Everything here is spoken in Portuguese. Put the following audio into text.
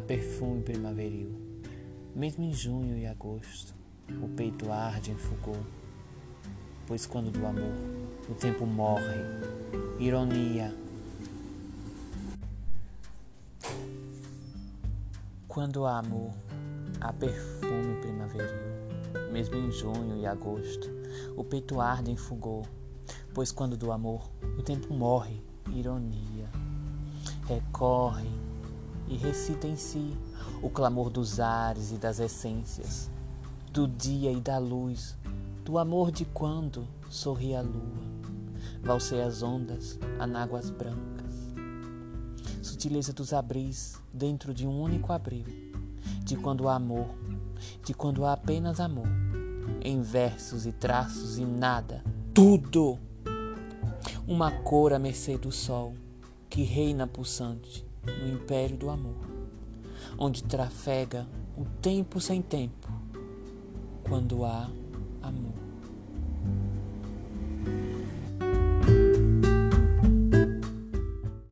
perfume primaveril. Mesmo em junho e agosto, o peito arde em fulgor, pois quando do amor o tempo morre. Ironia. Quando há amor, há perfume primaveril. Mesmo em junho e agosto, o peito arde em fulgor, pois quando do amor o tempo morre. Ironia. Recorre e recita em si o clamor dos ares e das essências, do dia e da luz, do amor de quando sorri a lua, valsei as ondas, anáguas brancas, sutileza dos abris dentro de um único abril, de quando há amor, de quando há apenas amor, em versos e traços e nada, tudo, uma cor à mercê do sol que reina pulsante no império do amor, onde trafega o tempo sem tempo, quando há amor.